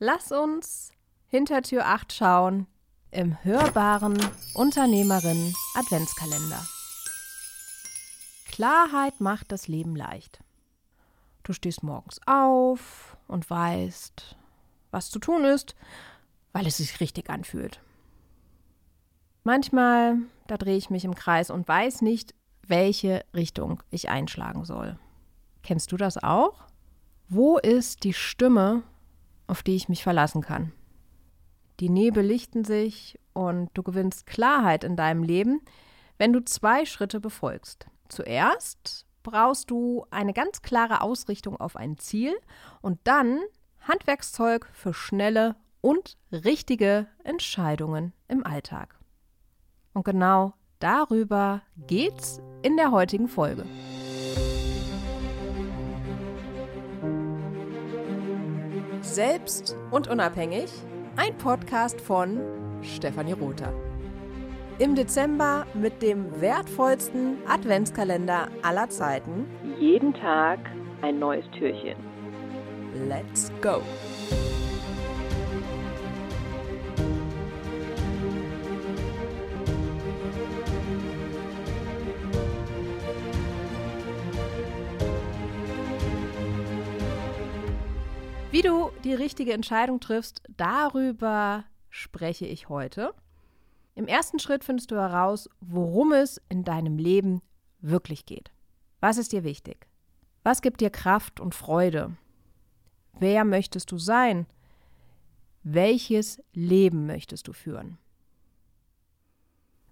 Lass uns hinter Tür 8 schauen im hörbaren Unternehmerin Adventskalender. Klarheit macht das Leben leicht. Du stehst morgens auf und weißt, was zu tun ist, weil es sich richtig anfühlt. Manchmal, da drehe ich mich im Kreis und weiß nicht, welche Richtung ich einschlagen soll. Kennst du das auch? Wo ist die Stimme, auf die ich mich verlassen kann? Die Nebel lichten sich und du gewinnst Klarheit in deinem Leben, wenn du zwei Schritte befolgst. Zuerst brauchst du eine ganz klare Ausrichtung auf ein Ziel und dann Handwerkszeug für schnelle und richtige Entscheidungen im Alltag. Und genau darüber geht's in der heutigen Folge. Selbst und unabhängig, ein Podcast von Stefanie Rother. Im Dezember mit dem wertvollsten Adventskalender aller Zeiten. Jeden Tag ein neues Türchen. Let's go! Wie du die richtige Entscheidung triffst, darüber spreche ich heute. Im ersten Schritt findest du heraus, worum es in deinem Leben wirklich geht. Was ist dir wichtig? Was gibt dir Kraft und Freude? Wer möchtest du sein? Welches Leben möchtest du führen?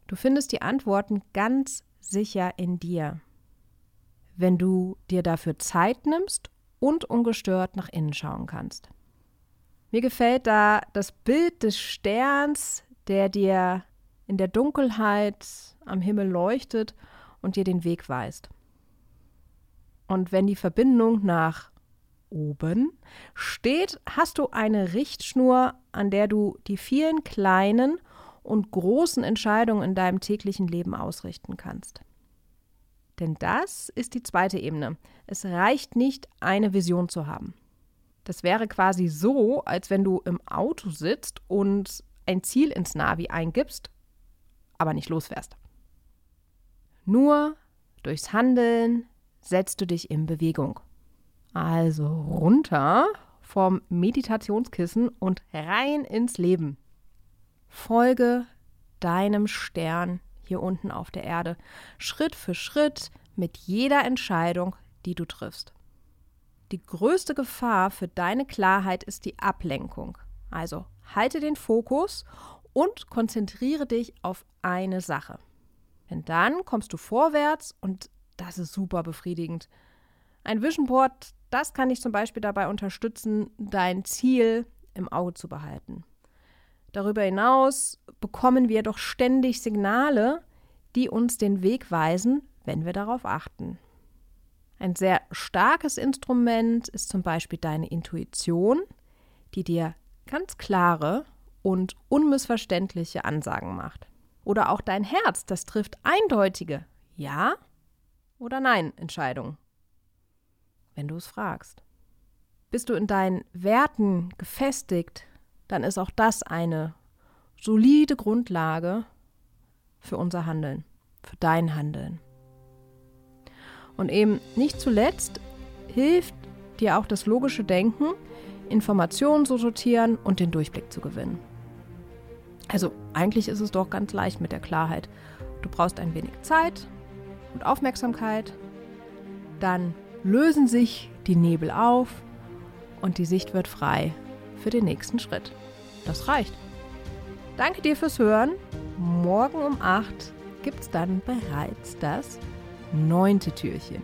Du findest die Antworten ganz sicher in dir, wenn du dir dafür Zeit nimmst und ungestört nach innen schauen kannst. Mir gefällt da das Bild des Sterns, der dir in der Dunkelheit am Himmel leuchtet und dir den Weg weist. Und wenn die Verbindung nach oben steht, hast du eine Richtschnur, an der du die vielen kleinen und großen Entscheidungen in deinem täglichen Leben ausrichten kannst. Denn das ist die zweite Ebene. Es reicht nicht, eine Vision zu haben. Das wäre quasi so, als wenn du im Auto sitzt und ein Ziel ins Navi eingibst, aber nicht losfährst. Nur durchs Handeln setzt du dich in Bewegung. Also runter vom Meditationskissen und rein ins Leben. Folge deinem Stern hier unten auf der Erde, Schritt für Schritt mit jeder Entscheidung, die du triffst. Die größte Gefahr für deine Klarheit ist die Ablenkung. Also halte den Fokus und konzentriere dich auf eine Sache. Denn dann kommst du vorwärts und das ist super befriedigend. Ein Vision Board, das kann dich zum Beispiel dabei unterstützen, dein Ziel im Auge zu behalten. Darüber hinaus bekommen wir doch ständig Signale, die uns den Weg weisen, wenn wir darauf achten. Ein sehr starkes Instrument ist zum Beispiel deine Intuition, die dir ganz klare und unmissverständliche Ansagen macht. Oder auch dein Herz, das trifft eindeutige Ja oder Nein Entscheidungen, wenn du es fragst. Bist du in deinen Werten gefestigt, dann ist auch das eine solide Grundlage für unser Handeln, für dein Handeln. Und eben nicht zuletzt hilft dir auch das logische Denken, Informationen zu sortieren und den Durchblick zu gewinnen. Also eigentlich ist es doch ganz leicht mit der Klarheit. Du brauchst ein wenig Zeit und Aufmerksamkeit, dann lösen sich die Nebel auf und die Sicht wird frei für den nächsten Schritt. Das reicht. Danke dir fürs Hören. Morgen um 8 gibt es dann bereits das neunte Türchen.